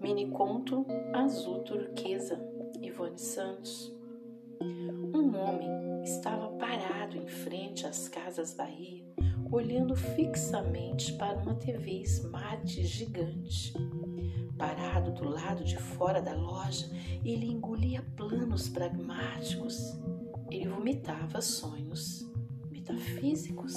Mini Conto Azul Turquesa, Ivone Santos. Um homem estava parado em frente às Casas Bahia, olhando fixamente para uma TV Smart gigante. Parado do lado de fora da loja, ele engolia planos pragmáticos. Ele vomitava sonhos metafísicos.